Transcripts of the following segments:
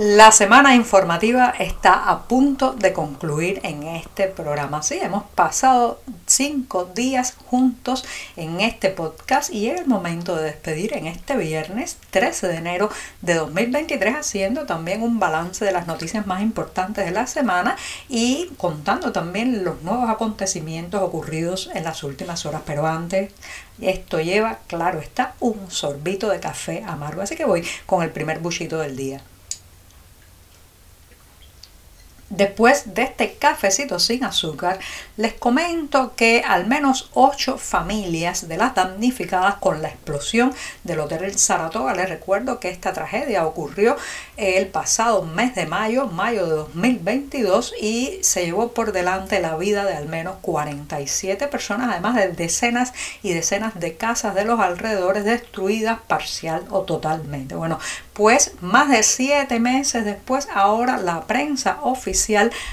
La semana informativa está a punto de concluir en este programa. Sí, hemos pasado cinco días juntos en este podcast y es el momento de despedir en este viernes 13 de enero de 2023 haciendo también un balance de las noticias más importantes de la semana y contando también los nuevos acontecimientos ocurridos en las últimas horas. Pero antes, esto lleva, claro está, un sorbito de café amargo. Así que voy con el primer buchito del día. Después de este cafecito sin azúcar, les comento que al menos ocho familias de las damnificadas con la explosión del Hotel Saratoga, les recuerdo que esta tragedia ocurrió el pasado mes de mayo, mayo de 2022, y se llevó por delante la vida de al menos 47 personas, además de decenas y decenas de casas de los alrededores destruidas parcial o totalmente. Bueno, pues más de siete meses después, ahora la prensa oficial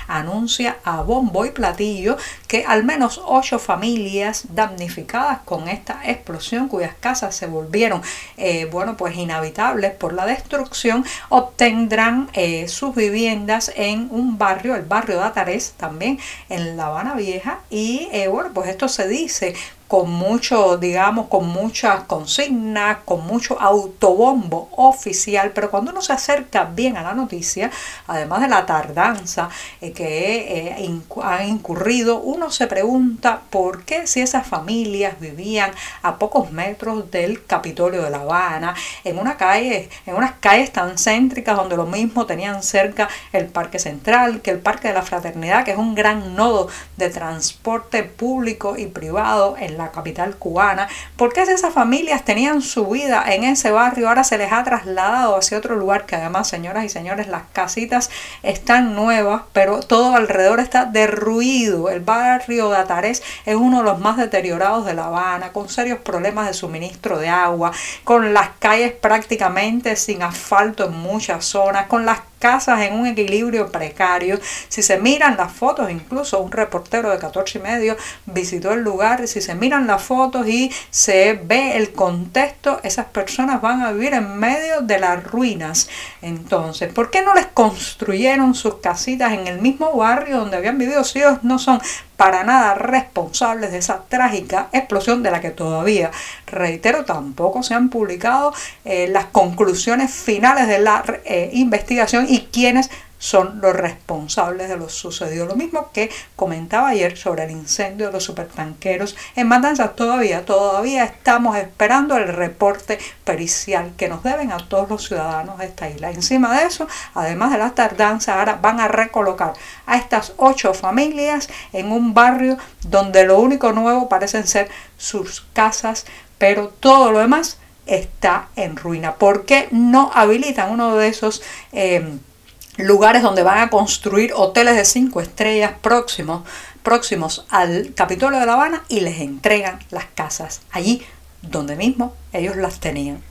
anuncia a bombo y platillo que al menos ocho familias damnificadas con esta explosión, cuyas casas se volvieron, eh, bueno, pues inhabitables por la destrucción, obtendrán eh, sus viviendas en un barrio, el barrio de Atarés, también en La Habana Vieja. Y eh, bueno, pues esto se dice con mucho, digamos, con muchas consignas, con mucho autobombo oficial, pero cuando uno se acerca bien a la noticia, además de la tardanza eh, que eh, han incurrido, uno se pregunta por qué si esas familias vivían a pocos metros del Capitolio de La Habana, en una calle, en unas calles tan céntricas donde lo mismo tenían cerca el Parque Central, que el Parque de la Fraternidad, que es un gran nodo de transporte público y privado en la capital cubana. ¿Por qué esas familias tenían su vida en ese barrio? Ahora se les ha trasladado hacia otro lugar que además, señoras y señores, las casitas están nuevas, pero todo alrededor está derruido. El barrio de Atarés es uno de los más deteriorados de La Habana, con serios problemas de suministro de agua, con las calles prácticamente sin asfalto en muchas zonas, con las casas en un equilibrio precario. Si se miran las fotos, incluso un reportero de 14 y medio visitó el lugar, si se miran las fotos y se ve el contexto, esas personas van a vivir en medio de las ruinas. Entonces, ¿por qué no les construyeron sus casitas en el mismo barrio donde habían vivido si ellos no son para nada responsables de esa trágica explosión de la que todavía, reitero, tampoco se han publicado eh, las conclusiones finales de la eh, investigación y quienes son los responsables de lo sucedido. Lo mismo que comentaba ayer sobre el incendio de los supertanqueros en Matanzas. Todavía, todavía estamos esperando el reporte pericial que nos deben a todos los ciudadanos de esta isla. Encima de eso, además de la tardanza, ahora van a recolocar a estas ocho familias en un barrio donde lo único nuevo parecen ser sus casas, pero todo lo demás está en ruina. ¿Por qué no habilitan uno de esos... Eh, lugares donde van a construir hoteles de cinco estrellas próximos, próximos al Capitolio de La Habana y les entregan las casas allí donde mismo ellos las tenían.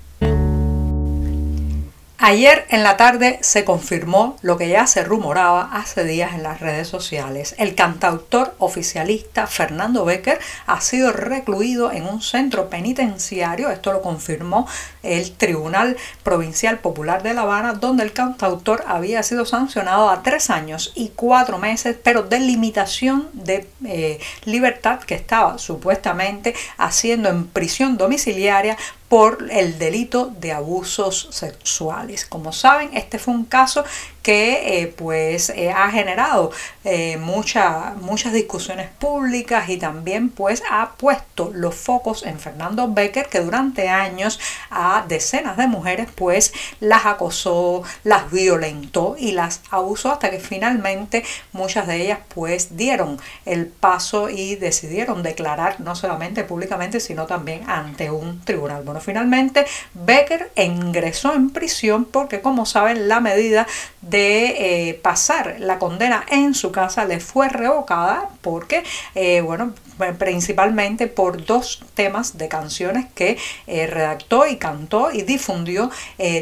Ayer en la tarde se confirmó lo que ya se rumoraba hace días en las redes sociales. El cantautor oficialista Fernando Becker ha sido recluido en un centro penitenciario, esto lo confirmó el Tribunal Provincial Popular de La Habana, donde el cantautor había sido sancionado a tres años y cuatro meses, pero de limitación de eh, libertad que estaba supuestamente haciendo en prisión domiciliaria por el delito de abusos sexuales. Como saben, este fue un caso que eh, pues eh, ha generado eh, muchas discusiones públicas y también pues ha puesto los focos en Fernando Becker que durante años a decenas de mujeres pues las acosó, las violentó y las abusó hasta que finalmente muchas de ellas pues dieron el paso y decidieron declarar no solamente públicamente sino también ante un tribunal. Bueno, finalmente Becker ingresó en prisión porque como saben la medida de eh, pasar la condena en su casa le fue revocada porque, eh, bueno, principalmente por dos temas de canciones que eh, redactó y cantó y difundió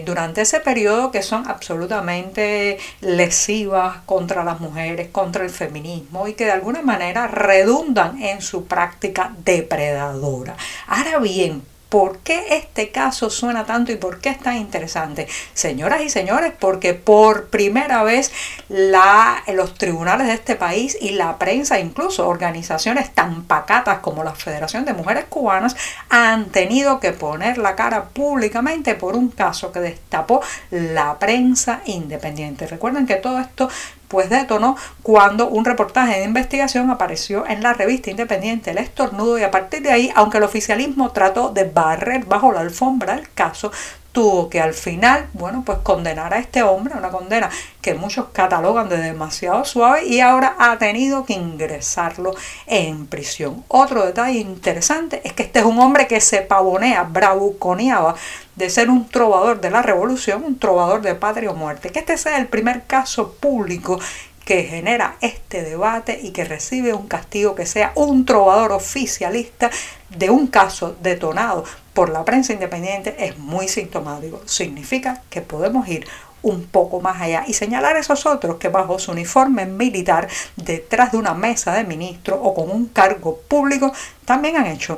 durante ese periodo que son absolutamente lesivas contra las mujeres, contra el feminismo y que de alguna manera redundan en su práctica depredadora. Ahora bien, ¿Por qué este caso suena tanto y por qué es tan interesante? Señoras y señores, porque por primera vez los tribunales de este país y la prensa, incluso organizaciones tan pacatas como la Federación de Mujeres Cubanas, han tenido que poner la cara públicamente por un caso que destapó la prensa independiente. Recuerden que todo esto pues detonó cuando un reportaje de investigación apareció en la revista independiente El Estornudo y a partir de ahí, aunque el oficialismo trató de barrer bajo la alfombra el caso, tuvo que al final, bueno, pues condenar a este hombre, una condena que muchos catalogan de demasiado suave y ahora ha tenido que ingresarlo en prisión. Otro detalle interesante es que este es un hombre que se pavonea, bravuconeaba de ser un trovador de la revolución, un trovador de patria o muerte. Que este sea el primer caso público que genera este debate y que recibe un castigo que sea un trovador oficialista de un caso detonado por la prensa independiente es muy sintomático. Significa que podemos ir un poco más allá y señalar a esos otros que bajo su uniforme militar, detrás de una mesa de ministro o con un cargo público, también han hecho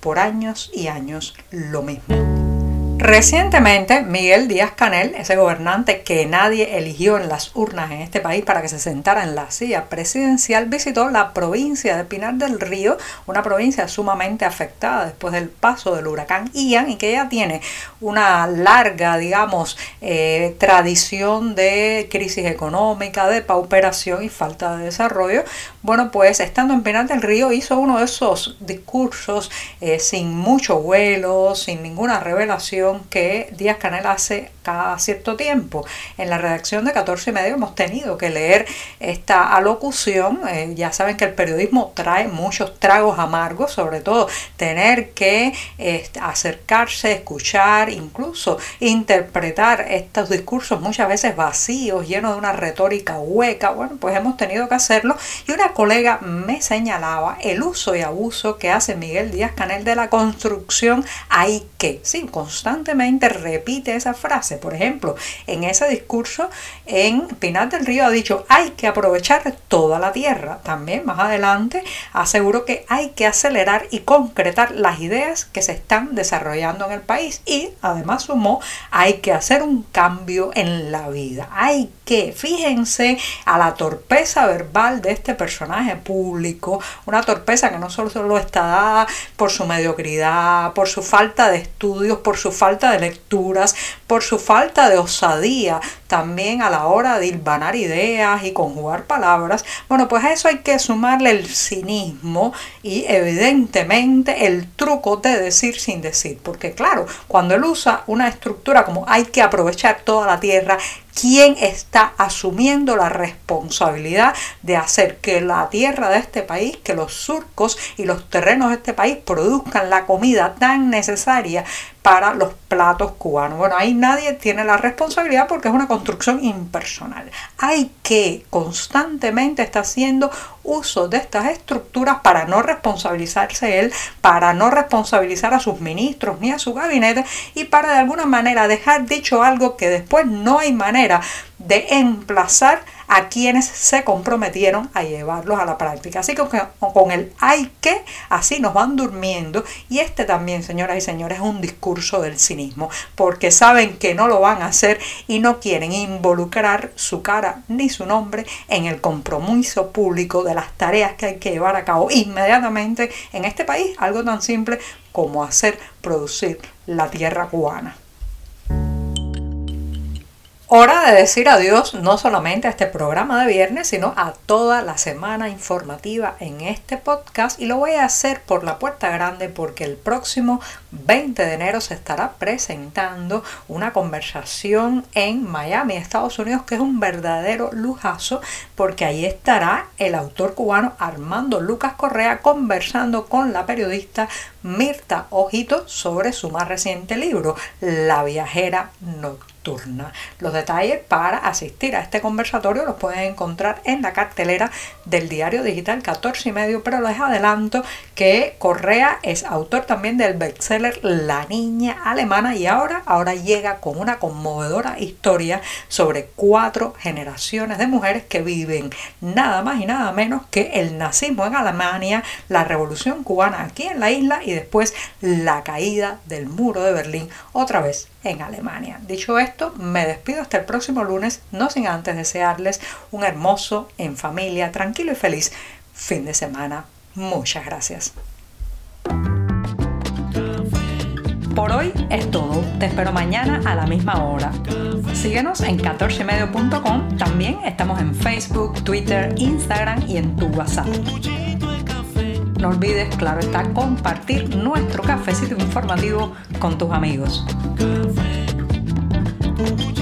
por años y años lo mismo. Recientemente, Miguel Díaz Canel, ese gobernante que nadie eligió en las urnas en este país para que se sentara en la silla presidencial, visitó la provincia de Pinar del Río, una provincia sumamente afectada después del paso del huracán Ian y que ya tiene una larga, digamos, eh, tradición de crisis económica, de pauperación y falta de desarrollo. Bueno, pues estando en Pinar del Río hizo uno de esos discursos eh, sin mucho vuelo, sin ninguna revelación que Díaz Canel hace cada cierto tiempo. En la redacción de 14 y medio hemos tenido que leer esta alocución. Eh, ya saben que el periodismo trae muchos tragos amargos, sobre todo tener que este, acercarse, escuchar, incluso interpretar estos discursos muchas veces vacíos, llenos de una retórica hueca. Bueno, pues hemos tenido que hacerlo. Y una colega me señalaba el uso y abuso que hace Miguel Díaz Canel de la construcción hay que, sí, constante repite esa frase. Por ejemplo, en ese discurso en Pinar del Río ha dicho hay que aprovechar toda la tierra. También más adelante aseguró que hay que acelerar y concretar las ideas que se están desarrollando en el país y además sumó hay que hacer un cambio en la vida. Hay que, fíjense a la torpeza verbal de este personaje público, una torpeza que no solo está dada por su mediocridad, por su falta de estudios, por su falta de lecturas, por su falta de osadía también a la hora de hilvanar ideas y conjugar palabras. Bueno, pues a eso hay que sumarle el cinismo y evidentemente el truco de decir sin decir, porque claro, cuando él usa una estructura como hay que aprovechar toda la tierra, quién está asumiendo la responsabilidad de hacer que la tierra de este país, que los surcos y los terrenos de este país produzcan la comida tan necesaria para los platos cubanos. Bueno, ahí nadie tiene la responsabilidad porque es una construcción impersonal. Hay que constantemente estar haciendo uso de estas estructuras para no responsabilizarse él, para no responsabilizar a sus ministros ni a su gabinete y para de alguna manera dejar dicho algo que después no hay manera de emplazar a quienes se comprometieron a llevarlos a la práctica. Así que con el hay que, así nos van durmiendo. Y este también, señoras y señores, es un discurso del cinismo, porque saben que no lo van a hacer y no quieren involucrar su cara ni su nombre en el compromiso público de las tareas que hay que llevar a cabo inmediatamente en este país, algo tan simple como hacer producir la tierra cubana. Hora de decir adiós no solamente a este programa de viernes, sino a toda la semana informativa en este podcast y lo voy a hacer por la puerta grande porque el próximo 20 de enero se estará presentando una conversación en Miami, Estados Unidos, que es un verdadero lujazo porque ahí estará el autor cubano Armando Lucas Correa conversando con la periodista Mirta Ojito sobre su más reciente libro, La viajera nocturna. Los detalles para asistir a este conversatorio los pueden encontrar en la cartelera del diario digital 14 y medio, pero les adelanto que Correa es autor también del bestseller La niña alemana y ahora, ahora llega con una conmovedora historia sobre cuatro generaciones de mujeres que viven nada más y nada menos que el nazismo en Alemania, la revolución cubana aquí en la isla y después la caída del muro de Berlín otra vez en Alemania. Dicho esto, me despido hasta el próximo lunes, no sin antes desearles un hermoso, en familia, tranquilo y feliz fin de semana. Muchas gracias. Por hoy es todo. Te espero mañana a la misma hora. Síguenos en 14medio.com. También estamos en Facebook, Twitter, Instagram y en tu WhatsApp. No olvides, claro está, compartir nuestro cafecito informativo con tus amigos. tout.